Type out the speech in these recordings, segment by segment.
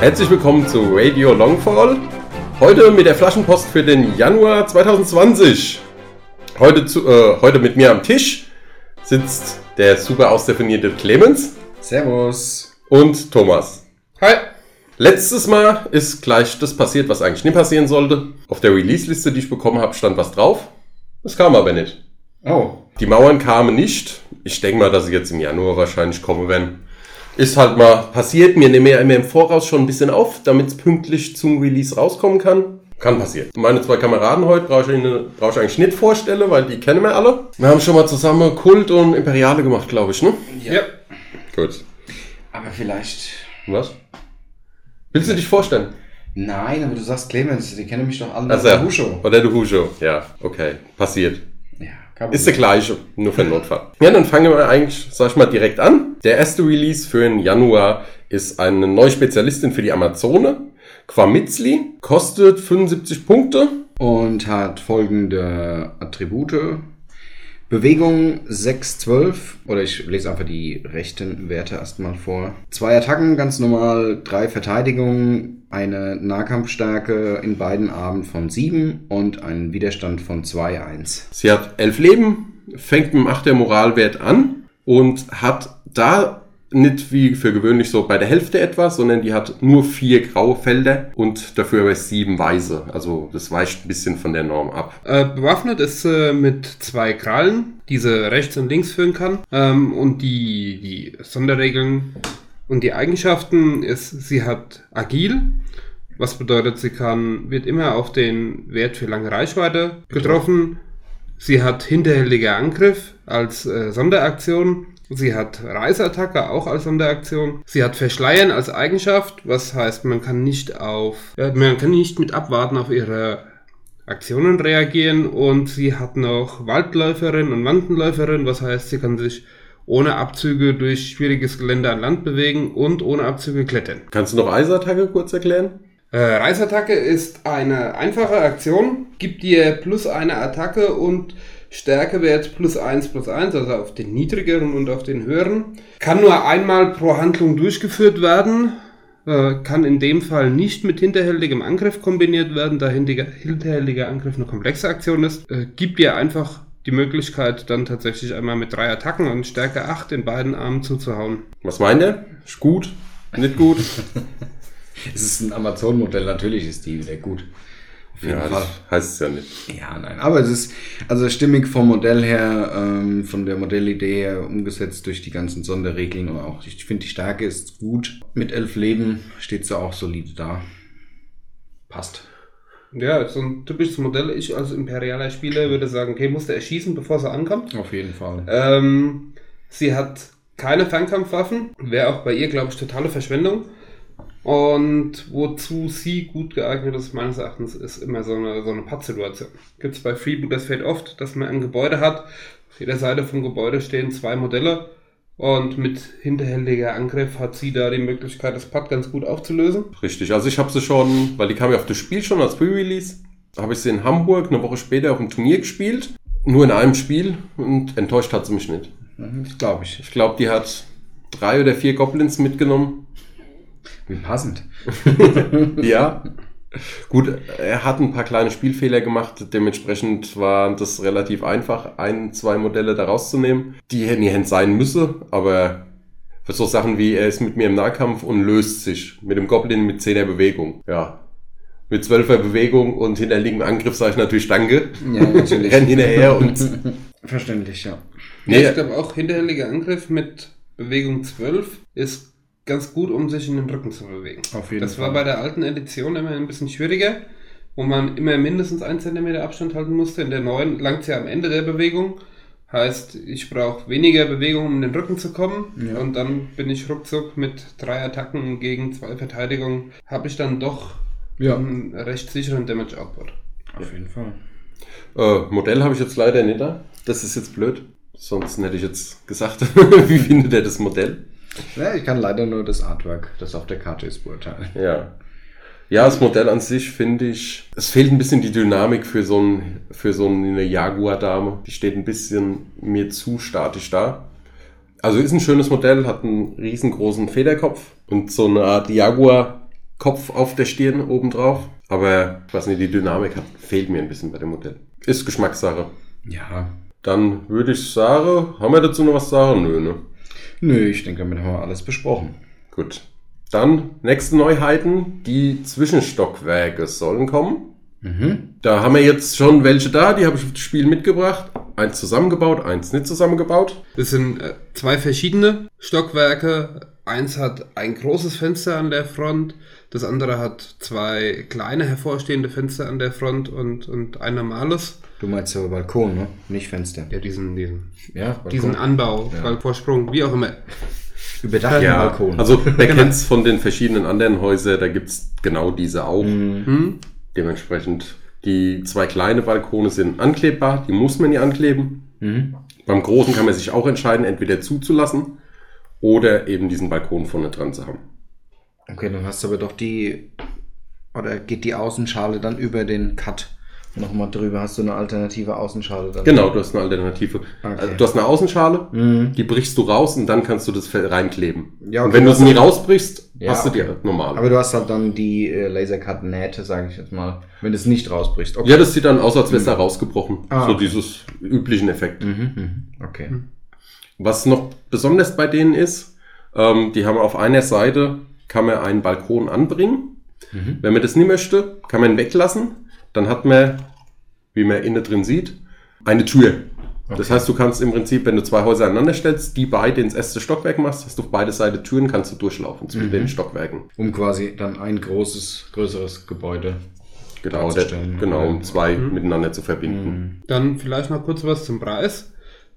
Herzlich willkommen zu Radio Longfall. Heute mit der Flaschenpost für den Januar 2020. Heute, zu, äh, heute mit mir am Tisch sitzt der super ausdefinierte Clemens Servus. und Thomas. Hi. Letztes Mal ist gleich das passiert, was eigentlich nicht passieren sollte. Auf der Release-Liste, die ich bekommen habe, stand was drauf. Das kam aber nicht. Oh, Die Mauern kamen nicht. Ich denke mal, dass sie jetzt im Januar wahrscheinlich kommen werden. Ist halt mal passiert. Mir nehmen ja immer im Voraus schon ein bisschen auf, damit es pünktlich zum Release rauskommen kann. Kann passieren. Meine zwei Kameraden heute brauche ich, brauche ich eigentlich nicht vorstellen, weil die kennen wir alle. Wir haben schon mal zusammen Kult und Imperiale gemacht, glaube ich, ne? Ja. Gut. aber vielleicht. Was? Willst du dich vorstellen? Nein, aber du sagst Clemens, die kennen mich doch alle Also, der Husho. Oder der Hujo. Ja, okay. Passiert. Ist der gleiche, nur für den Notfall. Ja, dann fangen wir eigentlich, sag ich mal, direkt an. Der erste Release für den Januar ist eine neue Spezialistin für die Amazone. Quamitzli. Kostet 75 Punkte. Und hat folgende Attribute. Bewegung 6-12, oder ich lese einfach die rechten Werte erstmal vor. Zwei Attacken, ganz normal, drei Verteidigungen, eine Nahkampfstärke in beiden Armen von 7 und einen Widerstand von 2-1. Sie hat elf Leben, fängt mit dem 8 der Moralwert an und hat da nicht wie für gewöhnlich so bei der Hälfte etwas, sondern die hat nur vier graue Felder und dafür aber sieben weiße. Also das weicht ein bisschen von der Norm ab. Äh, bewaffnet ist sie mit zwei Krallen, die sie rechts und links führen kann. Ähm, und die, die Sonderregeln und die Eigenschaften ist, sie hat agil. Was bedeutet, sie kann, wird immer auf den Wert für lange Reichweite getroffen. Sie hat hinterhältiger Angriff als äh, Sonderaktion. Sie hat Reißattacke auch als Sonderaktion. Sie hat Verschleiern als Eigenschaft, was heißt, man kann nicht auf, äh, man kann nicht mit Abwarten auf ihre Aktionen reagieren und sie hat noch Waldläuferin und Wandenläuferin, was heißt, sie kann sich ohne Abzüge durch schwieriges Gelände an Land bewegen und ohne Abzüge klettern. Kannst du noch Eisattacke kurz erklären? Äh, Reißattacke ist eine einfache Aktion, gibt dir plus eine Attacke und Stärkewert plus eins plus eins, also auf den niedrigeren und auf den höheren. Kann nur einmal pro Handlung durchgeführt werden, äh, kann in dem Fall nicht mit hinterhältigem Angriff kombiniert werden, da hinterhältiger Angriff eine komplexe Aktion ist. Äh, gibt dir einfach die Möglichkeit, dann tatsächlich einmal mit drei Attacken und Stärke 8 in beiden Armen zuzuhauen. Was meint er? Ist gut? Nicht gut? Es ist ein Amazon-Modell, natürlich ist die wieder gut. Auf jeden ja, Fall. heißt es ja nicht. Ja, nein, aber es ist also stimmig vom Modell her, ähm, von der Modellidee her umgesetzt durch die ganzen Sonderregeln und auch, ich finde die Stärke ist gut. Mit elf Leben steht sie auch solide da. Passt. Ja, so ein typisches Modell. Ich als imperialer Spieler würde sagen, okay, musste erschießen, bevor sie ankommt. Auf jeden Fall. Ähm, sie hat keine Fernkampfwaffen. Wäre auch bei ihr, glaube ich, totale Verschwendung. Und wozu sie gut geeignet ist, meines Erachtens, ist immer so eine, so eine Pattsituation. Gibt es bei Freebooters Fate oft, dass man ein Gebäude hat. Auf jeder Seite vom Gebäude stehen zwei Modelle. Und mit hinterhältiger Angriff hat sie da die Möglichkeit, das Putt ganz gut aufzulösen. Richtig. Also ich habe sie schon, weil die kam ja auf das Spiel schon als Pre-Release, habe ich sie in Hamburg eine Woche später auf dem Turnier gespielt. Nur in einem Spiel und enttäuscht hat sie mich nicht. Mhm, Glaube ich. Ich glaube, die hat drei oder vier Goblins mitgenommen. Wie passend. Ja. Gut, er hat ein paar kleine Spielfehler gemacht. Dementsprechend war das relativ einfach, ein, zwei Modelle da rauszunehmen, die hätten die Hand sein müssen. Aber für so Sachen wie, er ist mit mir im Nahkampf und löst sich mit dem Goblin mit 10er Bewegung. Ja. Mit 12er Bewegung und hinterliegendem Angriff sage ich natürlich Danke. Ja, natürlich. Renn hinterher und Verständlich, ja. Nee. Ja, ich glaube auch hinterhältiger Angriff mit Bewegung 12 ist ganz gut, um sich in den Rücken zu bewegen. Auf jeden das Fall. war bei der alten Edition immer ein bisschen schwieriger, wo man immer mindestens 1 cm Abstand halten musste. In der neuen langt es ja am Ende der Bewegung. Heißt, ich brauche weniger Bewegung, um in den Rücken zu kommen. Ja. Und dann bin ich ruckzuck mit drei Attacken gegen zwei Verteidigungen. Habe ich dann doch Ja. einen recht sicheren Damage Output. Auf jeden Fall. äh, Modell habe ich jetzt leider nicht da. Das ist jetzt blöd. Sonst hätte ich jetzt gesagt, wie findet er das Modell? Ja, ich kann leider nur das Artwork, das auf der Karte ist, beurteilen. Ja. Ja, das Modell an sich finde ich, es fehlt ein bisschen die Dynamik für so, ein, für so eine Jaguar-Dame. Die steht ein bisschen mir zu statisch da. Also ist ein schönes Modell, hat einen riesengroßen Federkopf und so eine Art Jaguar Kopf auf der Stirn obendrauf. Aber ich weiß nicht, die Dynamik hat, fehlt mir ein bisschen bei dem Modell. Ist Geschmackssache. Ja. Dann würde ich sagen, haben wir dazu noch was sagen? Nö, ne? Nö, ich denke, damit haben wir alles besprochen. Gut. Dann nächste Neuheiten. Die Zwischenstockwerke sollen kommen. Mhm. Da haben wir jetzt schon welche da, die habe ich auf das Spiel mitgebracht. Eins zusammengebaut, eins nicht zusammengebaut. Das sind äh, zwei verschiedene Stockwerke. Eins hat ein großes Fenster an der Front, das andere hat zwei kleine hervorstehende Fenster an der Front und, und ein normales. Du meinst ja Balkon, ne? Nicht Fenster. Ja, diesen, diesen, Ja, Balkon. diesen Anbau, Ja. Vorsprung, wie auch immer. Überdachten Ja, Balkon. also wer kennt's von den verschiedenen anderen Häusern, da gibt's genau diese auch. Hm? Dementsprechend, die zwei kleine Balkone sind anklebbar, die muss man ja ankleben. Mhm. Beim großen kann man sich auch entscheiden, entweder zuzulassen oder eben diesen Balkon vorne dran zu haben. Okay, dann hast du aber doch die. Oder geht die Außenschale dann über den Cut nochmal drüber? Hast du eine alternative Außenschale dann? Genau, du hast eine Alternative. Okay. Also, Du hast eine Außenschale, Mhm. die brichst du raus und dann kannst du das Fell reinkleben. Ja, und okay, wenn du es nie rausbrichst, Ja, hast du die okay. normale. Aber du hast halt dann die äh, Lasercut-Nähte, sage ich jetzt mal, wenn du es nicht rausbrichst. Ja, das sieht dann aus, als wäre es da rausgebrochen. Ah, so dieses üblichen Effekt. Mhm, mhm. Okay. Was noch besonders bei denen ist, ähm, die haben auf einer Seite, kann man einen Balkon anbringen. Mhm. Wenn man das nicht möchte, kann man ihn weglassen. Dann hat man, wie man innen drin sieht, eine Tür. Das Okay. heißt, du kannst im Prinzip, wenn du zwei Häuser aneinander stellst, die beide ins erste Stockwerk machst, hast du auf beide Seiten Türen, kannst du durchlaufen zwischen Mhm. den Stockwerken. Um quasi dann ein großes, größeres Gebäude. Genau, der, Darzustellen. genau um zwei Mhm. miteinander zu verbinden. Dann vielleicht noch kurz was zum Preis.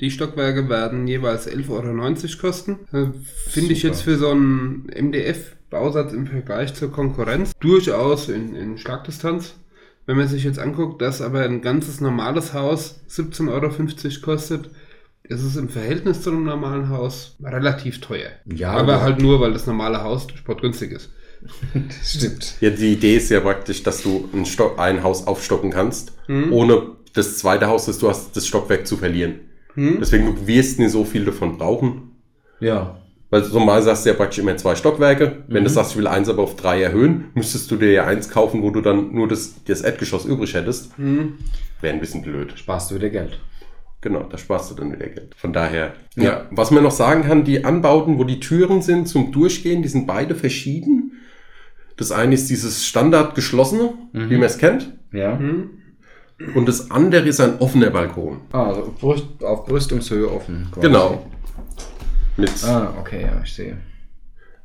Die Stockwerke werden jeweils 11,90 Euro kosten. Äh, Finde ich jetzt für so einen MDF-Bausatz im Vergleich zur Konkurrenz durchaus in, in Schlagdistanz. Wenn man sich jetzt anguckt, dass aber ein ganzes normales Haus 17,50 Euro kostet, ist es im Verhältnis zu einem normalen Haus relativ teuer. Ja, aber aber- halt nur, weil das normale Haus sportgünstig ist. Stimmt. Ja, die Idee ist ja praktisch, dass du ein, Stock, ein Haus aufstocken kannst, Mhm. ohne das zweite Haus, das du hast, das Stockwerk zu verlieren. Mhm. Deswegen, du wirst nicht so viel davon brauchen. Ja. Weil normal sagst du ja praktisch immer zwei Stockwerke. Wenn Mhm. du sagst, ich will eins aber auf drei erhöhen, müsstest du dir ja eins kaufen, wo du dann nur das, das Erdgeschoss übrig hättest. Mhm. Wäre ein bisschen blöd. Sparst du wieder Geld. Genau, da sparst du dann wieder Geld. Von daher, ja. Ja. Was man noch sagen kann, die Anbauten, wo die Türen sind zum Durchgehen, die sind beide verschieden. Das eine ist dieses Standard geschlossene, Mhm. wie man es kennt. Ja. Und das andere ist ein offener Balkon. Ah, also Brust, auf Brüstungshöhe offen. quasi. Genau. Mit Ah, okay, ja, ich sehe.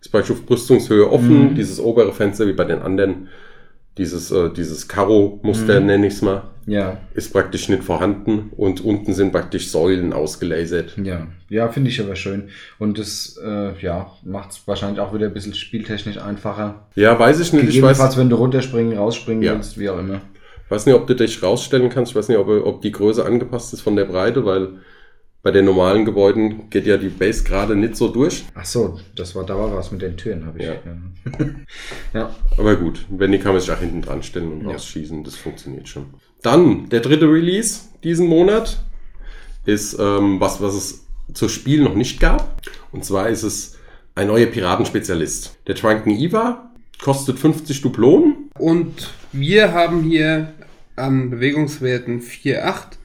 ist auf Brüstungshöhe offen, Mhm. dieses obere Fenster wie bei den anderen, dieses, äh, dieses Karo-Muster Mhm. nenne ich es mal, Ja, ist praktisch nicht vorhanden und unten sind praktisch Säulen ausgelasert. ja. Ja, finde ich aber schön. Und das, äh, ja, macht es wahrscheinlich auch wieder ein bisschen spieltechnisch einfacher. Ja, weiß ich nicht. Ich weiß, Gegebenenfalls, wenn du runterspringen, rausspringen Ja. willst, wie auch immer. Weiß nicht, ob du dich rausstellen kannst. Ich weiß nicht, ob, ob die Größe angepasst ist von der Breite, weil bei den normalen Gebäuden geht ja die Base gerade nicht so durch. Ach so, das war, da war was mit den Türen, habe ich. Ja. Ja. Aber gut, wenn die kann man sich auch hinten dran stellen und Ja. rausschießen. Das funktioniert schon. Dann, der dritte Release diesen Monat ist ähm, was, was es zu Spiel noch nicht gab. Und zwar ist es ein neuer Piratenspezialist. Der Drunken Eva kostet 50 Dublonen. Und wir haben hier an Bewegungswerten 4,8,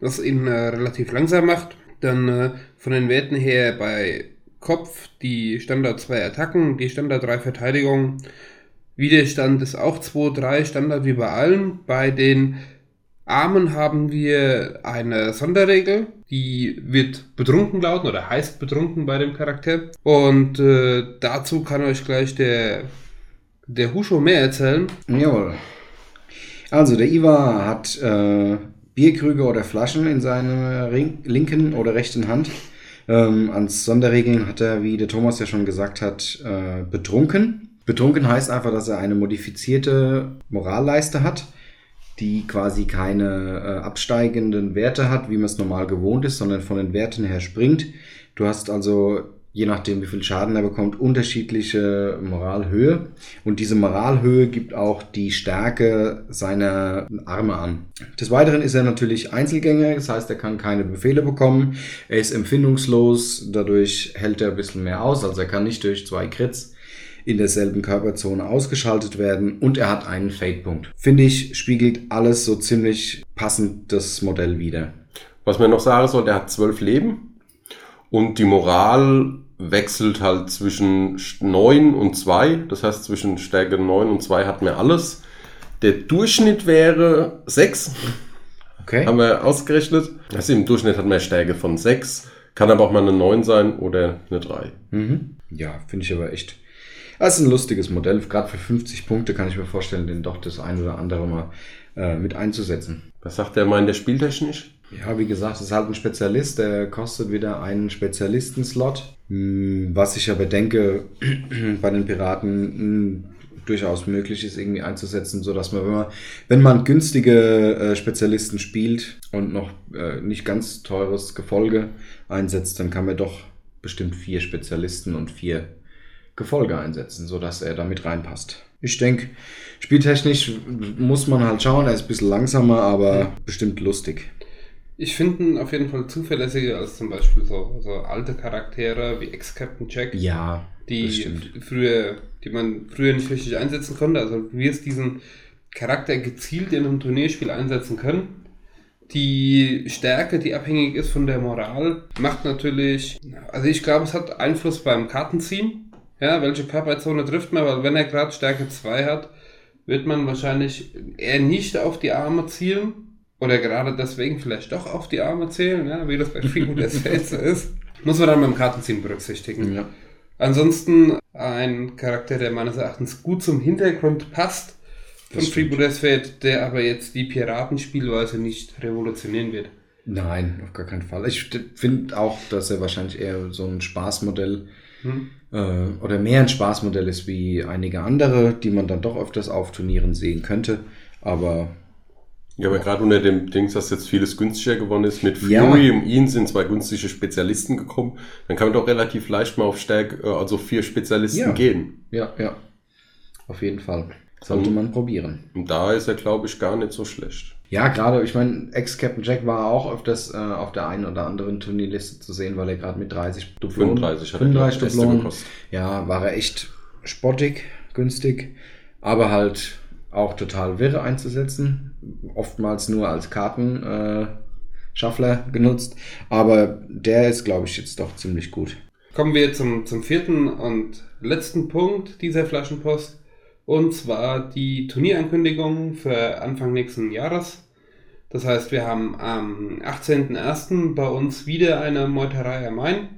was ihn äh, relativ langsam macht. Dann äh, von den Werten her bei Kopf die Standard 2 Attacken, die Standard 3 Verteidigung. Widerstand ist auch 2, 3 Standard wie bei allen. Bei den Armen haben wir eine Sonderregel, die wird betrunken lauten oder heißt betrunken bei dem Charakter. Und äh, dazu kann euch gleich der, der Husho mehr erzählen. Jawohl. Also, der Iva hat äh, Bierkrüge oder Flaschen in seiner linken oder rechten Hand. Ähm, als Sonderregeln hat er, wie der Thomas ja schon gesagt hat, äh, betrunken. Betrunken heißt einfach, dass er eine modifizierte Moralleiste hat, die quasi keine äh, absteigenden Werte hat, wie man es normal gewohnt ist, sondern von den Werten her springt. Du hast also, je nachdem wie viel Schaden er bekommt, unterschiedliche Moralhöhe. Und diese Moralhöhe gibt auch die Stärke seiner Arme an. Des Weiteren ist er natürlich Einzelgänger, das heißt, er kann keine Befehle bekommen. Er ist empfindungslos, dadurch hält er ein bisschen mehr aus, also er kann nicht durch zwei Crits in derselben Körperzone ausgeschaltet werden und er hat einen Fade-Punkt. Finde ich, spiegelt alles so ziemlich passend das Modell wieder. Was man noch sagen soll, der hat zwölf Leben und die Moral wechselt halt zwischen 9 und 2. Das heißt, zwischen Stärke 9 und 2 hat man alles. Der Durchschnitt wäre 6. Okay. Haben wir ausgerechnet. Also im Durchschnitt hat man Stärke von 6. Kann aber auch mal eine 9 sein oder eine 3. Mhm. Ja, finde ich aber echt. Das ist ein lustiges Modell. Gerade für 50 Punkte kann ich mir vorstellen, den doch das ein oder andere mal äh, mit einzusetzen. Was sagt der mal in der Spieltechnisch? Ja, wie gesagt, es ist halt ein Spezialist, der kostet wieder einen Spezialistenslot. Hm, Was ich aber denke, bei den Piraten hm, durchaus möglich ist, irgendwie einzusetzen, so dass man, wenn man, wenn man günstige äh, Spezialisten spielt und noch äh, nicht ganz teures Gefolge einsetzt, dann kann man doch bestimmt vier Spezialisten und vier Gefolge einsetzen, so dass er da mit reinpasst. Ich denke, spieltechnisch muss man halt schauen, er ist ein bisschen langsamer, aber bestimmt lustig. Ich finde ihn auf jeden Fall zuverlässiger als zum Beispiel so, so alte Charaktere wie Ex-Captain Jack, Ja, die früher, die man früher nicht richtig einsetzen konnte. Also du wirst diesen Charakter gezielt in einem Turnierspiel einsetzen können. Die Stärke, die abhängig ist von der Moral, macht natürlich, also ich glaube, es hat Einfluss beim Kartenziehen. Ja, welche Körperzone trifft man, weil wenn er gerade Stärke 2 hat, wird man wahrscheinlich eher nicht auf die Arme zielen. Oder gerade deswegen vielleicht doch auf die Arme zählen, ja, wie das bei vielen der so ist. Muss man dann beim Kartenziehen berücksichtigen. Ja. Ansonsten ein Charakter, der meines Erachtens gut zum Hintergrund passt von Das. Freebooters Fate, der aber jetzt die Piratenspielweise nicht revolutionieren wird. Nein, auf gar keinen Fall. Ich finde auch, dass er wahrscheinlich eher so ein Spaßmodell Hm? äh, oder mehr ein Spaßmodell ist wie einige andere, die man dann doch öfters auf Turnieren sehen könnte. Aber Ja, aber gerade unter dem Dings, dass jetzt vieles günstiger geworden ist, mit Ja. Fury um ihn sind zwei günstige Spezialisten gekommen, dann kann man doch relativ leicht mal auf Stärke, äh, also vier Spezialisten Ja. gehen. ja, ja, auf jeden Fall. Sollte Mhm. man probieren. Und da ist er, glaube ich, gar nicht so schlecht. Ja, gerade, ich meine, Ex-Captain Jack war auch öfters äh, auf der einen oder anderen Turnierliste zu sehen, weil er gerade mit 30 Dublonen, 35 hat er, 35 glaub ich, Äste Dublonen, gekostet. ja, war er echt spottig, günstig, aber halt auch total wirre einzusetzen. Oftmals nur als Kartenschaffler äh, genutzt, aber der ist, glaube ich, jetzt doch ziemlich gut. Kommen wir zum, zum vierten und letzten Punkt dieser Flaschenpost. Und zwar die Turnierankündigung für Anfang nächsten Jahres. Das heißt, wir haben am 18.01. bei uns wieder eine Meuterei am Main,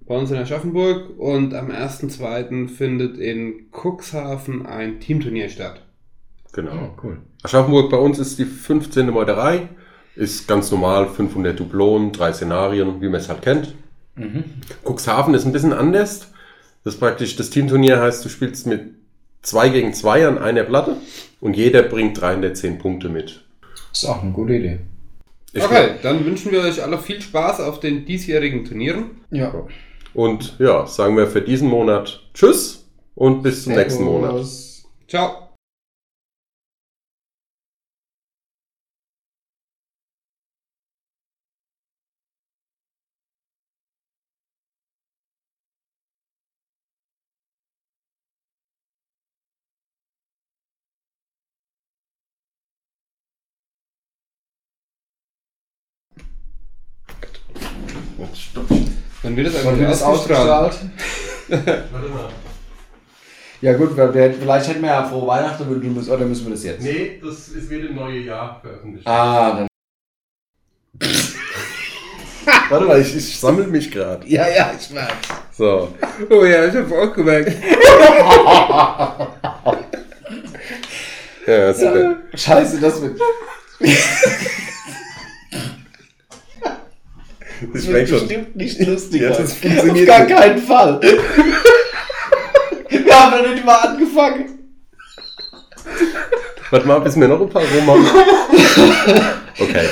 bei uns in Aschaffenburg. Und am 1.02. findet in Cuxhaven ein Teamturnier statt. Genau. cool. Aschaffenburg bei uns ist die 15. Meuterei. Ist ganz normal, 500 Dublonen, drei Szenarien, wie man es halt kennt. Cuxhaven ist ein bisschen anders. Das ist praktisch, das Teamturnier heißt, du spielst mit zwei gegen zwei an einer Platte und jeder bringt 310 Punkte mit. Ist auch eine gute Idee. Ich Okay, dann wünschen wir euch alle viel Spaß auf den diesjährigen Turnieren. Ja. Und ja, sagen wir für diesen Monat Tschüss und bis zum nächsten Monat. Ciao. Wann wird das Wann eigentlich wird das ausgestrahlt? ausgestrahlt? Ja gut, wir, vielleicht hätten wir ja frohe Weihnachten wünschen müssen, oder müssen wir das jetzt? Nee, das ist wird im neuen Jahr veröffentlicht. Ah, dann. Warte mal, ich, ich sammle mich gerade. Ja, ja, ich merk's. So. Oh ja, ich hab's auch gemerkt. Ja, super. Scheiße, das wird, Das schon. bestimmt nicht lustig. Ja, das Auf gar keinen Fall. wir haben noch nicht mal angefangen. Warte mal, bis wir noch ein paar rum haben. Okay.